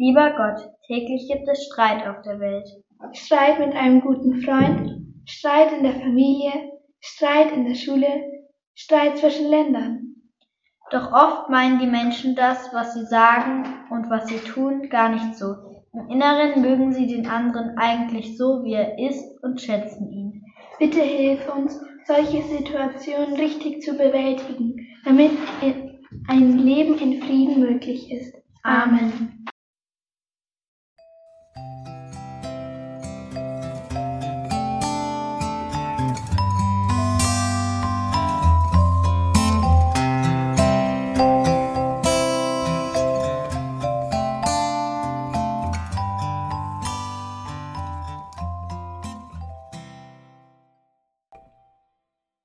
Lieber Gott, täglich gibt es Streit auf der Welt. Streit mit einem guten Freund, Streit in der Familie, Streit in der Schule, Streit zwischen Ländern. Doch oft meinen die Menschen das, was sie sagen und was sie tun, gar nicht so. Im Inneren mögen sie den anderen eigentlich so, wie er ist und schätzen ihn. Bitte hilf uns, solche Situationen richtig zu bewältigen, damit ein Leben in Frieden möglich ist. Amen.